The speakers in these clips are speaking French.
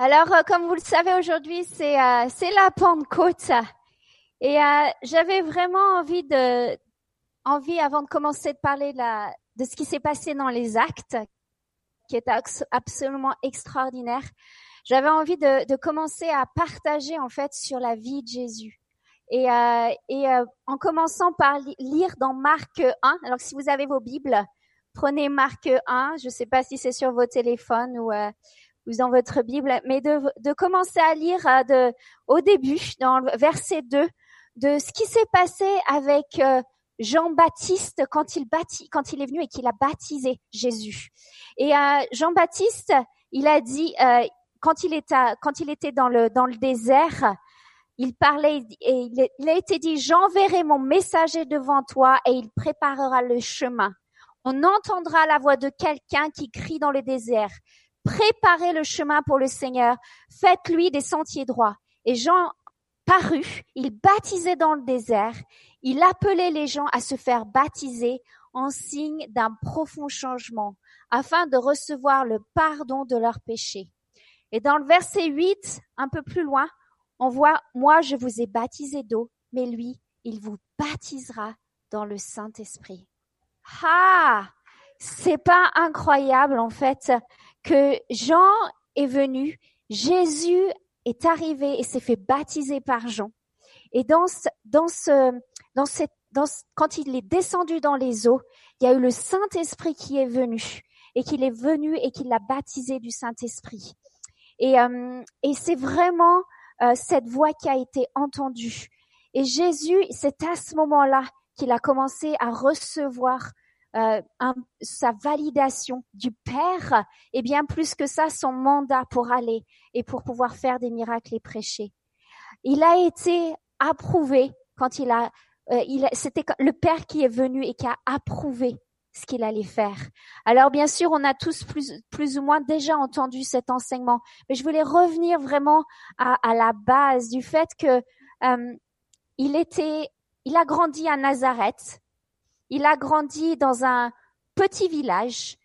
Alors, euh, comme vous le savez, aujourd'hui, c'est euh, la Pentecôte. Et euh, j'avais vraiment envie de envie, avant de commencer, de parler de, la, de ce qui s'est passé dans les actes, qui est absolument extraordinaire. J'avais envie de, de, commencer à partager en fait sur la vie de Jésus. Et, euh, et euh, en commençant par lire dans Marc 1. Alors, si vous avez vos Bibles, prenez Marc 1. Je ne sais pas si c'est sur vos téléphones ou ou dans votre Bible, mais de, de commencer à lire euh, de, au début, dans le verset 2, de ce qui s'est passé avec euh, Jean-Baptiste quand il quand il est venu et qu'il a baptisé Jésus. Et euh, Jean-Baptiste, il a dit quand il était quand il était dans le dans le désert, il parlait et il a été dit j'enverrai mon messager devant toi et il préparera le chemin. On entendra la voix de quelqu'un qui crie dans le désert préparez le chemin pour le Seigneur, faites-lui des sentiers droits. Et Jean parut, il baptisait dans le désert, il appelait les gens à se faire baptiser en signe d'un profond changement, afin de recevoir le pardon de leurs péchés. Et dans le verset 8, un peu plus loin, on voit, moi je vous ai baptisé d'eau, mais lui, il vous baptisera dans le Saint-Esprit. Ah! C'est pas incroyable, en fait, que Jean est venu, Jésus est arrivé et s'est fait baptiser par Jean. Et dans ce, dans ce, dans cette, dans quand il est descendu dans les eaux, il y a eu le Saint-Esprit qui est venu et qu'il est venu et qu'il l'a baptisé du Saint-Esprit. Et, euh, et c'est vraiment euh, cette voix qui a été entendue. Et Jésus, c'est à ce moment-là qu'il a commencé à recevoir euh, sa validation du Père et bien plus que ça, son mandat pour aller et pour pouvoir faire des miracles et prêcher. Il a été approuvé quand il a, euh, il c'était le Père qui est venu et qui a approuvé ce qu'il allait faire. Alors bien sûr, on a tous plus, plus ou moins déjà entendu cet enseignement, mais je voulais revenir vraiment à, à la base du fait que euh, il était, il a grandi à Nazareth, il a grandi dans un petit village.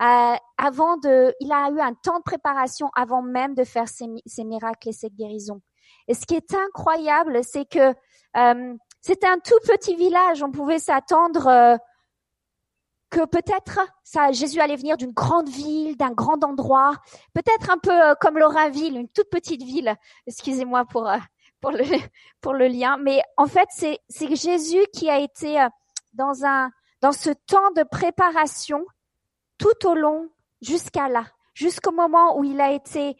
Euh, avant de, il a eu un temps de préparation avant même de faire ses, miracles et ses guérisons. Et ce qui est incroyable, c'est que euh, c'était un tout petit village. On pouvait s'attendre euh, que peut-être ça, Jésus allait venir d'une grande ville, d'un grand endroit, peut-être un peu euh, comme Lorainville, une toute petite ville. Excusez-moi pour euh, pour le pour le lien, mais en fait c'est c'est Jésus qui a été dans un, dans ce temps de préparation tout au long jusqu'à là, jusqu'au moment où il a été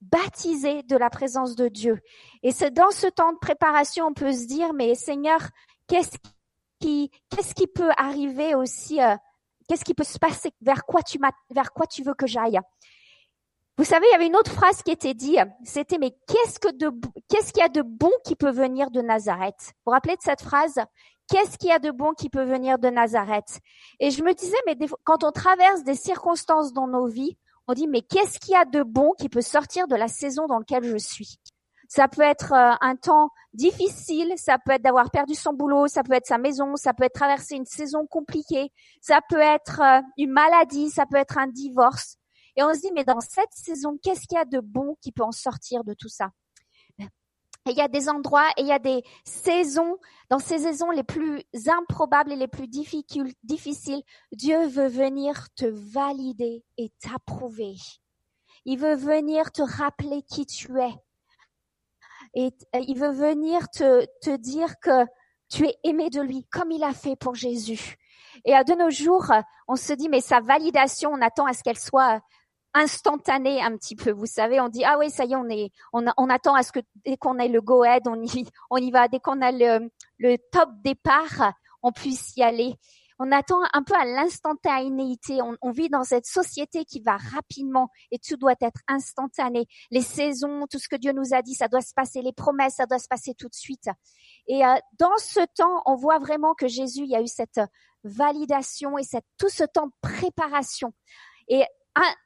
baptisé de la présence de Dieu. Et c'est dans ce temps de préparation, on peut se dire, mais Seigneur, qu'est-ce qui, qu'est-ce qui peut arriver aussi, euh, qu'est-ce qui peut se passer, vers quoi tu vers quoi tu veux que j'aille? Vous savez, il y avait une autre phrase qui était dit, c'était mais qu'est-ce que de, qu'est-ce qu'il y a de bon qui peut venir de Nazareth? Vous vous rappelez de cette phrase? Qu'est-ce qu'il y a de bon qui peut venir de Nazareth? Et je me disais, mais quand on traverse des circonstances dans nos vies, on dit, mais qu'est-ce qu'il y a de bon qui peut sortir de la saison dans laquelle je suis? Ça peut être euh, un temps difficile, ça peut être d'avoir perdu son boulot, ça peut être sa maison, ça peut être traverser une saison compliquée, ça peut être euh, une maladie, ça peut être un divorce. Et on se dit, mais dans cette saison, qu'est-ce qu'il y a de bon qui peut en sortir de tout ça? Il y a des endroits et il y a des saisons, dans ces saisons les plus improbables et les plus difficiles, Dieu veut venir te valider et t'approuver. Il veut venir te rappeler qui tu es. Et euh, il veut venir te, te dire que tu es aimé de lui, comme il a fait pour Jésus. Et de nos jours, on se dit, mais sa validation, on attend à ce qu'elle soit instantané un petit peu. Vous savez, on dit ah oui ça y est, on est, on, on attend à ce que dès qu'on ait le go ahead, on y, on y va. Dès qu'on a le, le top départ, on puisse y aller. On attend un peu à l'instantanéité. On, on, vit dans cette société qui va rapidement et tout doit être instantané. Les saisons, tout ce que Dieu nous a dit, ça doit se passer. Les promesses, ça doit se passer tout de suite. Et euh, dans ce temps, on voit vraiment que Jésus, il y a eu cette validation et cette, tout ce temps de préparation. Et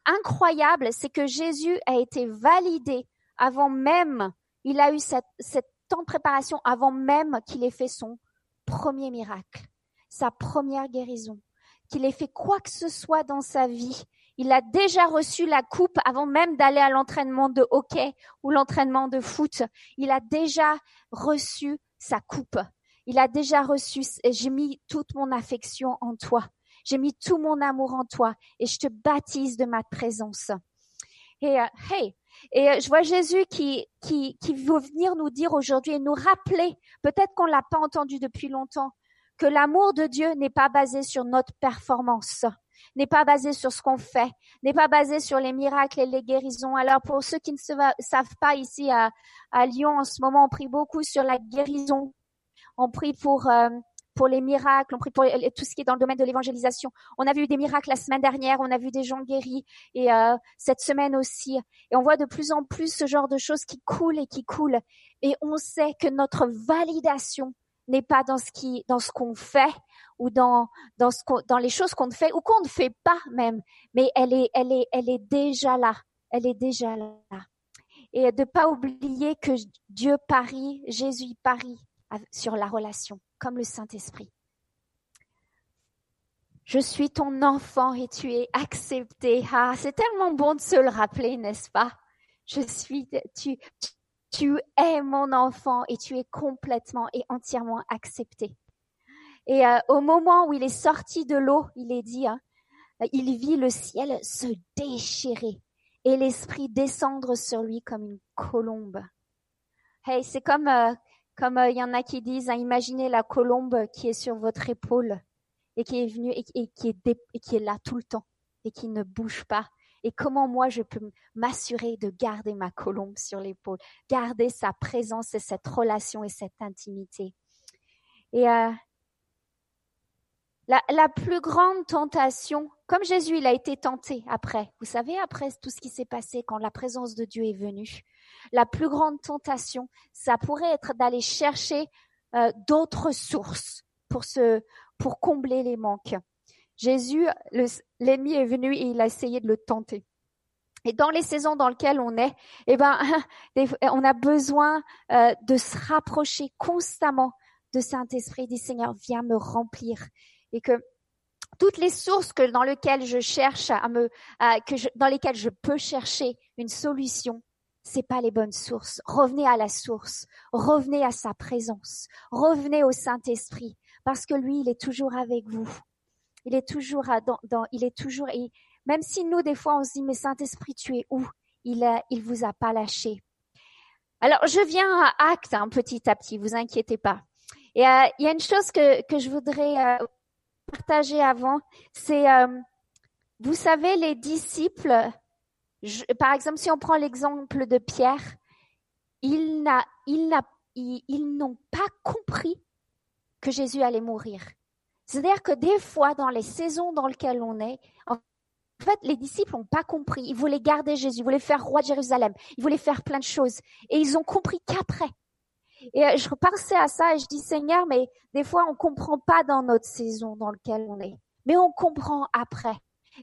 incroyable, c'est que Jésus a été validé avant même, il a eu cette, cette temps de préparation avant même qu'il ait fait son premier miracle, sa première guérison, qu'il ait fait quoi que ce soit dans sa vie. Il a déjà reçu la coupe avant même d'aller à l'entraînement de hockey ou l'entraînement de foot. Il a déjà reçu sa coupe. Il a déjà reçu, j'ai mis toute mon affection en toi. J'ai mis tout mon amour en toi et je te baptise de ma présence. Et euh, hey, et euh, je vois Jésus qui, qui, qui veut venir nous dire aujourd'hui et nous rappeler, peut-être qu'on l'a pas entendu depuis longtemps, que l'amour de Dieu n'est pas basé sur notre performance, n'est pas basé sur ce qu'on fait, n'est pas basé sur les miracles et les guérisons. Alors pour ceux qui ne savent pas ici à, à Lyon en ce moment, on prie beaucoup sur la guérison. On prie pour euh, pour les miracles, on prie pour tout ce qui est dans le domaine de l'évangélisation. On a vu des miracles la semaine dernière, on a vu des gens guéris et euh, cette semaine aussi. Et on voit de plus en plus ce genre de choses qui coulent et qui coulent. Et on sait que notre validation n'est pas dans ce qui, dans ce qu'on fait ou dans dans ce dans les choses qu'on fait ou qu'on ne fait pas même, mais elle est elle est elle est déjà là. Elle est déjà là. Et de pas oublier que Dieu parie, Jésus parie sur la relation comme le Saint-Esprit. Je suis ton enfant et tu es accepté. Ah, c'est tellement bon de se le rappeler, n'est-ce pas? Je suis, tu, tu es mon enfant et tu es complètement et entièrement accepté. Et euh, au moment où il est sorti de l'eau, il est dit, hein, il vit le ciel se déchirer et l'esprit descendre sur lui comme une colombe. Hey, c'est comme euh, comme euh, il y en a qui disent, hein, imaginez la colombe qui est sur votre épaule et qui est venue et, qui est et qui est là tout le temps et qui ne bouge pas. Et comment moi je peux m'assurer de garder ma colombe sur l'épaule, garder sa présence et cette relation et cette intimité? Et euh, la, plus grande tentation, comme Jésus il a été tenté après, vous savez après tout ce qui s'est passé quand la présence de Dieu est venue, la plus grande tentation, ça pourrait être d'aller chercher euh, d'autres sources pour se, pour combler les manques. Jésus, l'ennemi est venu et il a essayé de le tenter. Et dans les saisons dans lesquelles on est, eh ben, on a besoin euh, de se rapprocher constamment de Saint-Esprit, dit Seigneur, viens me remplir. Et que toutes les sources que dans lesquelles je cherche à me, dans lesquelles je peux chercher une solution, c'est pas les bonnes sources. Revenez à la source. Revenez à sa présence. Revenez au Saint-Esprit. Parce que lui, il est toujours avec vous. Il est toujours dans, dans il est toujours, et même si nous, des fois, on se dit, mais Saint-Esprit, tu es où? Il a, il vous a pas lâché. Alors, je viens à acte, hein, petit à petit, vous inquiétez pas. Et euh, il y a une chose que, que je voudrais euh, partager avant, c'est, euh, vous savez, les disciples, par exemple, si on prend l'exemple de Pierre, ils, n'ont pas compris que Jésus allait mourir. C'est-à-dire que des fois, dans les saisons dans lesquelles on est, en fait, les disciples n'ont pas compris. Ils voulaient garder Jésus, ils voulaient faire roi de Jérusalem, ils voulaient faire plein de choses. Et ils ont compris qu'après. Et euh, je repensais à ça et je dis, Seigneur, mais des fois, on comprend pas dans notre saison dans laquelle on est. Mais on comprend après.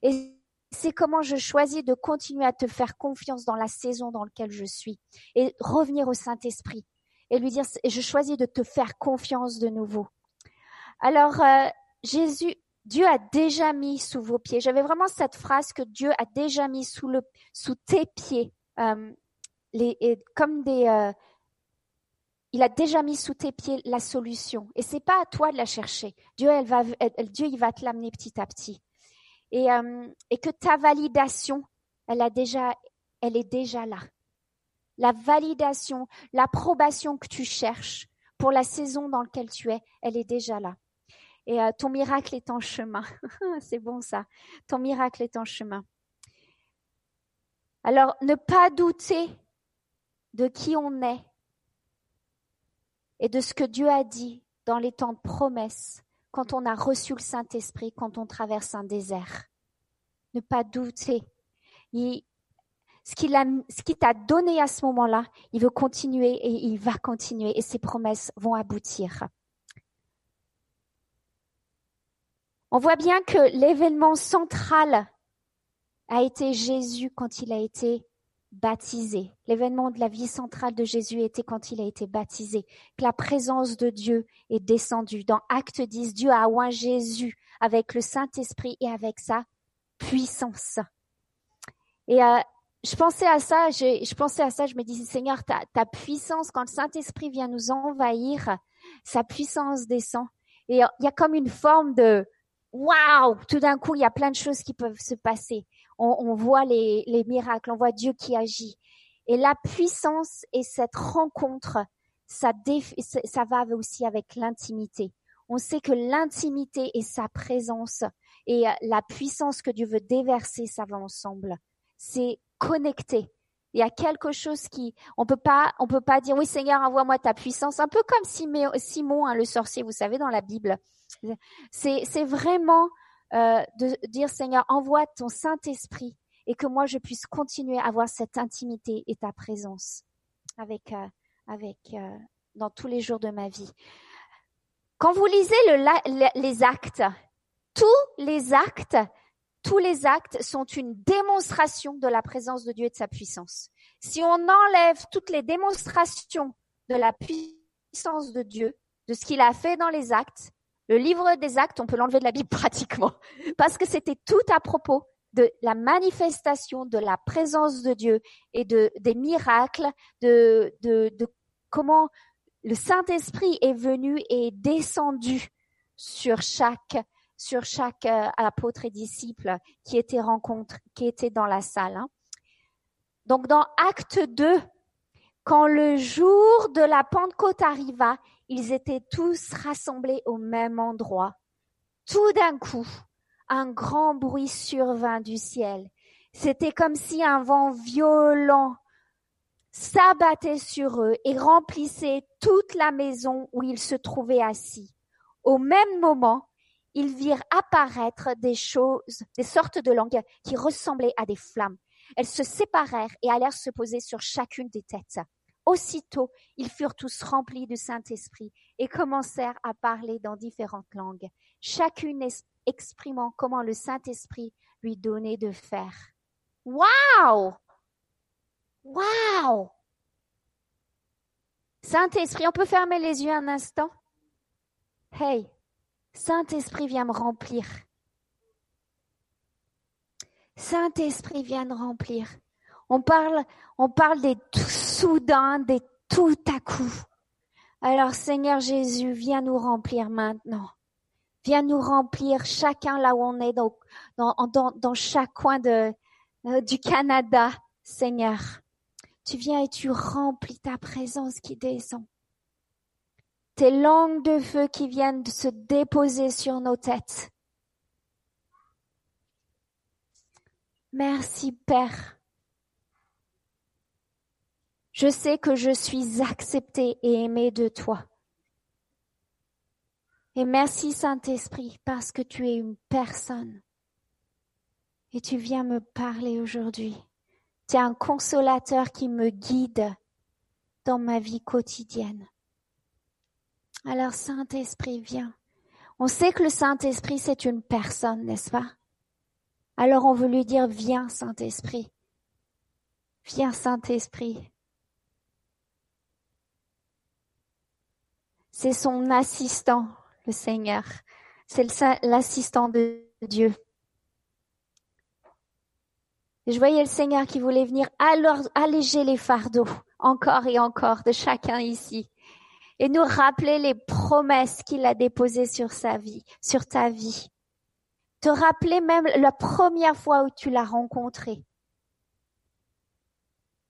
Et c'est comment je choisis de continuer à te faire confiance dans la saison dans laquelle je suis et revenir au Saint-Esprit et lui dire, je choisis de te faire confiance de nouveau. Alors, euh, Jésus, Dieu a déjà mis sous vos pieds. J'avais vraiment cette phrase que Dieu a déjà mis sous le, sous tes pieds, euh, les, comme des, euh, il a déjà mis sous tes pieds la solution. Et c'est pas à toi de la chercher. Dieu, va, il va te l'amener petit à petit et, euh, que ta validation, elle est déjà là. La validation, l'approbation que tu cherches pour la saison dans laquelle tu es, elle est déjà là. Et euh, ton miracle est en chemin. C'est bon ça. Ton miracle est en chemin. Alors, ne pas douter de qui on est et de ce que Dieu a dit dans les temps de promesse quand on a reçu le Saint-Esprit, quand on traverse un désert. Ne pas douter. ce qu'il t'a donné à ce moment-là, il veut continuer et il va continuer et ses promesses vont aboutir. On voit bien que l'événement central a été Jésus quand il a été baptisé. L'événement de la vie centrale de Jésus était quand il a été baptisé, que la présence de Dieu est descendue. Dans Acte 10, Dieu a oint Jésus avec le Saint-Esprit et avec sa puissance. Et euh, je pensais à ça, je, pensais à ça, je me disais, Seigneur, ta, ta puissance, quand le Saint-Esprit vient nous envahir, sa puissance descend. Et il y a comme une forme de waouh, tout d'un coup, il y a plein de choses qui peuvent se passer. On, on voit les, les miracles, on voit Dieu qui agit. Et la puissance et cette rencontre, ça, ça va aussi avec l'intimité. On sait que l'intimité et sa présence et la puissance que Dieu veut déverser, ça va ensemble. C'est connecté. Il y a quelque chose qui, on peut pas, on peut pas dire oui Seigneur envoie-moi ta puissance, un peu comme Simon, hein, le sorcier, vous savez dans la Bible. C'est vraiment euh, de dire Seigneur envoie ton Saint Esprit et que moi je puisse continuer à avoir cette intimité et ta présence avec euh, avec euh, dans tous les jours de ma vie. Quand vous lisez le, les actes, tous les actes tous les actes sont une démonstration de la présence de Dieu et de sa puissance. Si on enlève toutes les démonstrations de la puissance de Dieu, de ce qu'il a fait dans les actes, le livre des actes, on peut l'enlever de la Bible pratiquement, parce que c'était tout à propos de la manifestation de la présence de Dieu et de des miracles, de, de, comment le Saint-Esprit est venu et descendu sur chaque sur chaque euh, apôtre et disciple qui était rencontré, qui était dans la salle. Hein. Donc dans Acte 2, quand le jour de la Pentecôte arriva, ils étaient tous rassemblés au même endroit. Tout d'un coup, un grand bruit survint du ciel. C'était comme si un vent violent s'abattait sur eux et remplissait toute la maison où ils se trouvaient assis. Au même moment, ils virent apparaître des choses, des sortes de langues qui ressemblaient à des flammes. Elles se séparèrent et allèrent se poser sur chacune des têtes. Aussitôt, ils furent tous remplis du Saint-Esprit et commencèrent à parler dans différentes langues, chacune exprimant comment le Saint-Esprit lui donnait de faire. Waouh! Waouh! Saint-Esprit, on peut fermer les yeux un instant? Hey, Saint-Esprit vient me remplir. Saint-Esprit vient me remplir. On parle, on parle des tout soudain, des tout à coup. Alors Seigneur Jésus, viens nous remplir maintenant. Viens nous remplir chacun là où on est, dans, dans, chaque coin de, euh, du Canada, Seigneur. Tu viens et tu remplis ta présence qui descend tes langues de feu qui viennent se déposer sur nos têtes. Merci Père. Je sais que je suis acceptée et aimée de toi. Et merci Saint-Esprit parce que tu es une personne. Et tu viens me parler aujourd'hui. Tu es un consolateur qui me guide dans ma vie quotidienne. Alors Saint-Esprit, viens. On sait que le Saint-Esprit, c'est une personne, n'est-ce pas? Alors on veut lui dire, viens Saint-Esprit. Viens Saint-Esprit. C'est son assistant, le Seigneur. C'est l'assistant de Dieu. je voyais le Seigneur qui voulait venir alléger les fardeaux encore et encore de chacun ici et nous rappeler les promesses qu'il a déposées sur sa vie, sur ta vie. Te rappeler même la première fois où tu l'as rencontré.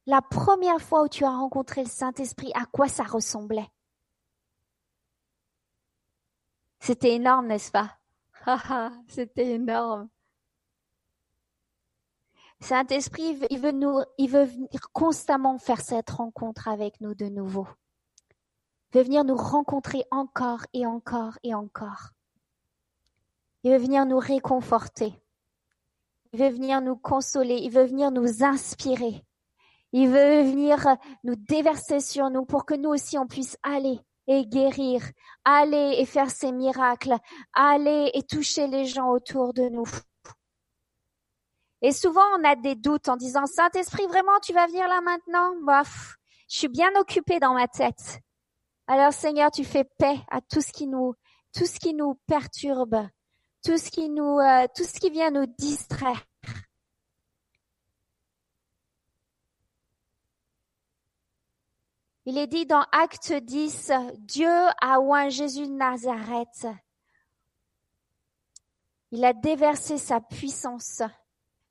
La première fois où tu as rencontré le Saint-Esprit, à quoi ça ressemblait. C'était énorme, n'est-ce pas? C'était énorme. Saint-Esprit, il veut nous, il veut venir constamment faire cette rencontre avec nous de nouveau veut venir nous rencontrer encore et encore et encore. Il veut venir nous réconforter. Il veut venir nous consoler. Il veut venir nous inspirer. Il veut venir nous déverser sur nous pour que nous aussi on puisse aller et guérir, aller et faire ces miracles, aller et toucher les gens autour de nous. Et souvent on a des doutes en disant Saint-Esprit, vraiment tu vas venir là maintenant? Bof, je suis bien occupée dans ma tête. Alors Seigneur, tu fais paix à tout ce qui nous, tout ce qui nous perturbe, tout ce qui nous, euh, tout ce qui vient nous distraire. Il est dit dans Acte 10, Dieu a oint Jésus de Nazareth. Il a déversé sa puissance.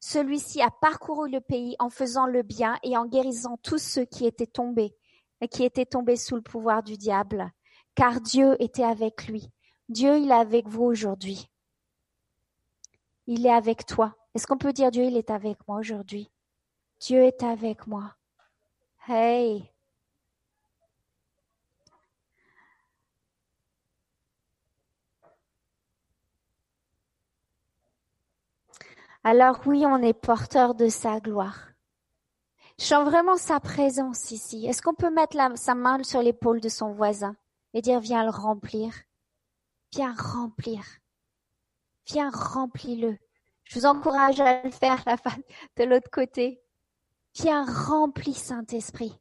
Celui-ci a parcouru le pays en faisant le bien et en guérissant tous ceux qui étaient tombés et qui étaient tombés sous le pouvoir du diable, car Dieu était avec lui. Dieu, il est avec vous aujourd'hui. Il est avec toi. Est-ce qu'on peut dire Dieu, il est avec moi aujourd'hui? Dieu est avec moi. Hey! Alors oui, on est porteur de sa gloire. Je sens vraiment sa présence ici. Est-ce qu'on peut mettre sa main sur l'épaule de son voisin et dire viens le remplir, viens remplir, viens remplis-le. Je vous encourage à le faire de l'autre côté. Viens remplis Saint-Esprit.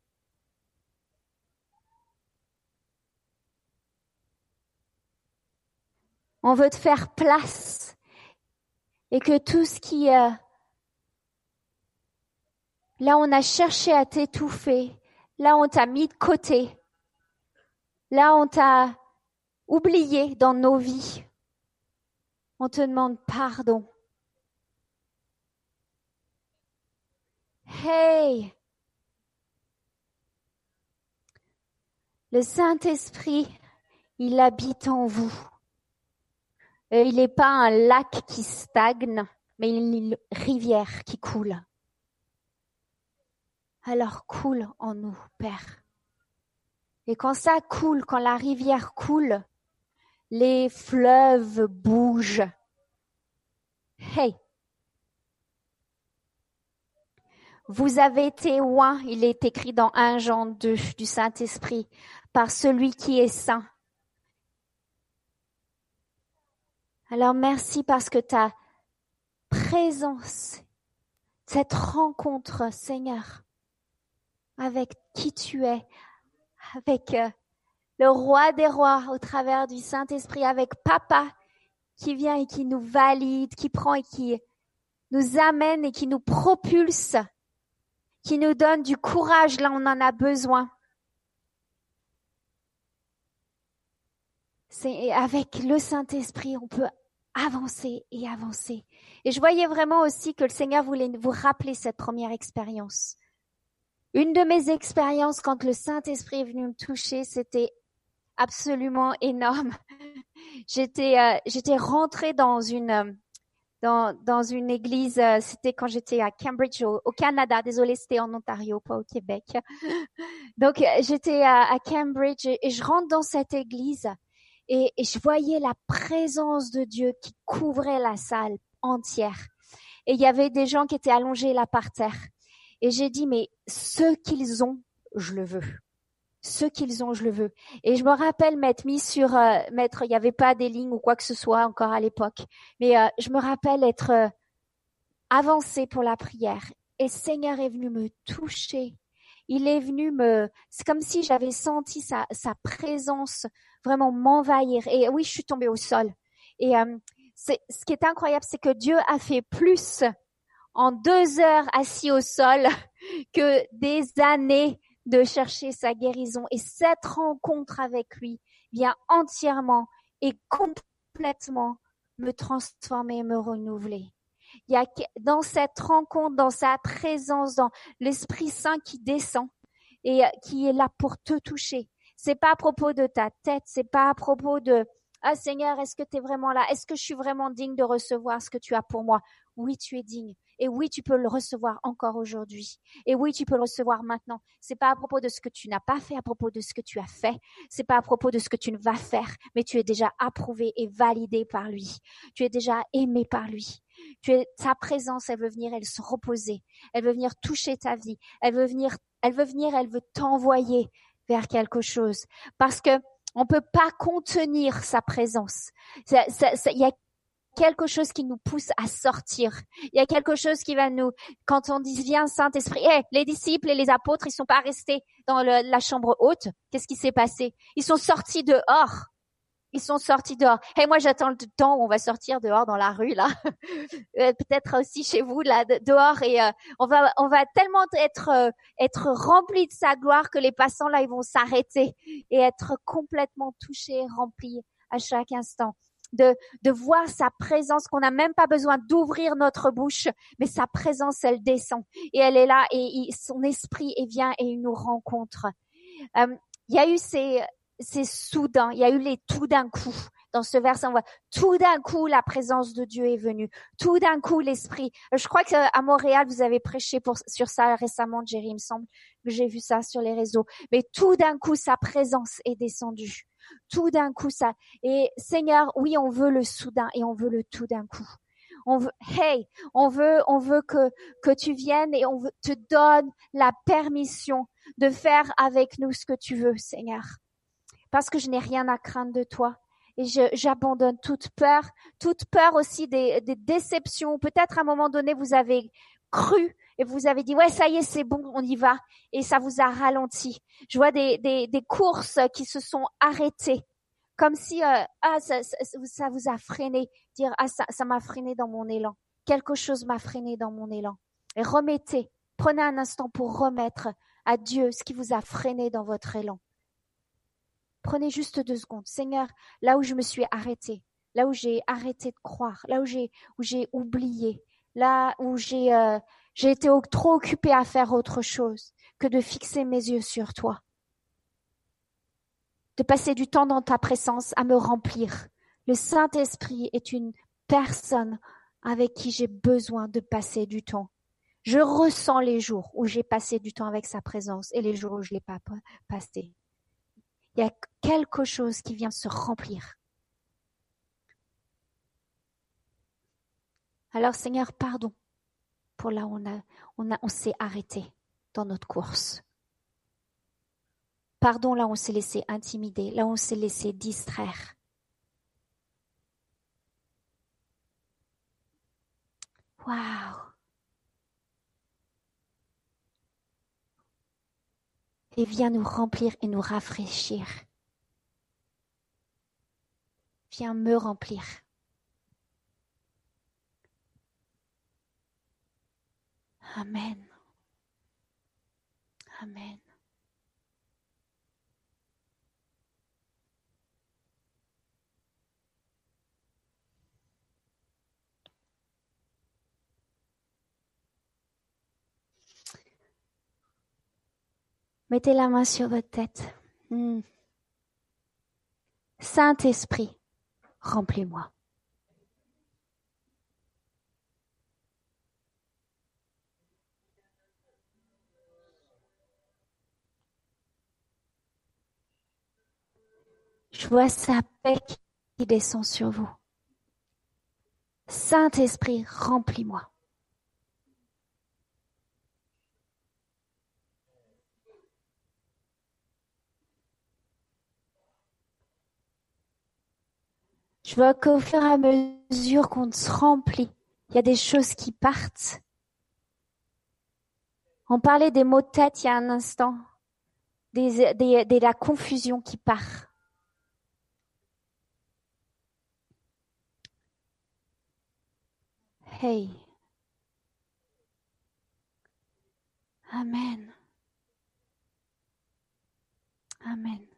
On veut te faire place et que tout ce qui là on a cherché à t'étouffer, là on t'a mis de côté, là on t'a oublié dans nos vies, on te demande pardon. Hey, le Saint-Esprit, il habite en vous. Euh, il n'est pas un lac qui stagne, mais une rivière qui coule. Alors coule en nous, Père. Et quand ça coule, quand la rivière coule, les fleuves bougent. Hey! Vous avez été oint, il est écrit dans 1 Jean 2 du Saint-Esprit, par celui qui est saint Alors merci parce que ta présence, cette rencontre, Seigneur, avec qui tu es, avec euh, le roi des rois au travers du Saint-Esprit, avec Papa qui vient et qui nous valide, qui prend et qui nous amène et qui nous propulse, qui nous donne du courage là on en a besoin. C'est avec le Saint-Esprit, on peut avancer et avancer. Et je voyais vraiment aussi que le Seigneur voulait vous rappeler cette première expérience. Une de mes expériences quand le Saint-Esprit est venu me toucher, c'était absolument énorme. J'étais euh, j'étais rentrée dans une euh, dans, dans une église, euh, c'était quand j'étais à Cambridge au, Canada. Désolée, c'était en Ontario, pas au Québec. Donc j'étais à, à, Cambridge et je rentre dans cette église et, je voyais la présence de Dieu qui couvrait la salle entière. Et il y avait des gens qui étaient allongés là par terre. Et j'ai dit, mais ce qu'ils ont, je le veux. Ce qu'ils ont, je le veux. Et je me rappelle m'être mis sur, euh, mettre, il n'y avait pas des lignes ou quoi que ce soit encore à l'époque, mais euh, je me rappelle être euh, avancé pour la prière. Et Seigneur est venu me toucher. Il est venu me, c'est comme si j'avais senti sa, sa présence vraiment m'envahir. Et oui, je suis tombée au sol. Et euh, ce qui est incroyable, c'est que Dieu a fait plus en deux heures assis au sol que des années de chercher sa guérison. Et cette rencontre avec lui vient entièrement et complètement me transformer me renouveler. Il y a dans cette rencontre, dans sa présence, dans l'Esprit Saint qui descend et euh, qui est là pour te toucher, c'est pas à propos de ta tête, c'est pas à propos de ah Seigneur, est-ce que tu es vraiment là? Est-ce que je suis vraiment digne de recevoir ce que tu as pour moi? Oui, tu es digne. Et oui, tu peux le recevoir encore aujourd'hui. Et oui, tu peux le recevoir maintenant. C'est pas à propos de ce que tu n'as pas fait, à propos de ce que tu as fait. C'est pas à propos de ce que tu ne vas faire, mais tu es déjà approuvé et validé par lui. Tu es déjà aimé par lui. Tu es, sa présence, elle veut venir, elle se reposer. Elle veut venir toucher ta vie. Elle veut venir, elle veut venir, elle veut t'envoyer vers quelque chose parce que on peut pas contenir sa présence. Il y a quelque chose qui nous pousse à sortir. Il y a quelque chose qui va nous, quand on dit viens Saint-Esprit, hey, les disciples et les apôtres, ils sont pas restés dans la chambre haute. Qu'est-ce qui s'est passé? Ils sont sortis dehors. Ils sont sortis dehors. Et moi, j'attends le temps où on va sortir dehors dans la rue là, euh, peut-être aussi chez vous là dehors et euh, on va on va tellement être euh, être rempli de sa gloire que les passants là ils vont s'arrêter et être complètement touchés, remplis à chaque instant. De, de voir sa présence, qu'on n'a même pas besoin d'ouvrir notre bouche, mais sa présence, elle descend et elle est là et son esprit vient et il nous rencontre. il y a eu ces, c'est soudain. Il y a eu les tout d'un coup. Dans ce verset, on voit tout d'un coup la présence de Dieu est venue. Tout d'un coup l'esprit. Je crois qu'à Montréal vous avez prêché pour, sur ça récemment, Jerry, il me semble que j'ai vu ça sur les réseaux. Mais tout d'un coup sa présence est descendue. Tout d'un coup ça. Et Seigneur, oui, on veut le soudain et on veut le tout d'un coup. On veut, hey, on veut, on veut que que tu viennes et on te donne la permission de faire avec nous ce que tu veux, Seigneur parce que je n'ai rien à craindre de toi. Et j'abandonne toute peur, toute peur aussi des, déceptions. Peut-être à un moment donné, vous avez cru et vous avez dit, ouais, ça y est, c'est bon, on y va. Et ça vous a ralenti. Je vois des, courses qui se sont arrêtées. Comme si euh, ah, ça, ça, vous a freiné. Dire, ah, ça, ça m'a freiné dans mon élan. Quelque chose m'a freiné dans mon élan. Et remettez, prenez un instant pour remettre à Dieu ce qui vous a freiné dans votre élan. Prenez juste deux secondes. Seigneur, là où je me suis arrêtée, là où j'ai arrêté de croire, là où j'ai oublié, là où j'ai euh, j'ai été trop occupée à faire autre chose que de fixer mes yeux sur toi, de passer du temps dans ta présence à me remplir. Le Saint-Esprit est une personne avec qui j'ai besoin de passer du temps. Je ressens les jours où j'ai passé du temps avec sa présence et les jours où je l'ai pas passé il y a quelque chose qui vient se remplir. Alors Seigneur, pardon pour là où on, a, on, on s'est arrêté dans notre course. Pardon là où on s'est laissé intimider, là où on s'est laissé distraire. Waouh et viens nous remplir et nous rafraîchir. Viens me remplir. Amen. Amen. Mettez la main sur votre tête. Hmm. Saint-Esprit, remplis-moi. Je vois sa paix qui descend sur vous. Saint-Esprit, remplis-moi. Je vois qu'au fur et à mesure qu'on se remplit, il y a des choses qui partent. On parlait des mots de tête il y a un instant, de la confusion qui part. Hey. Amen. Amen.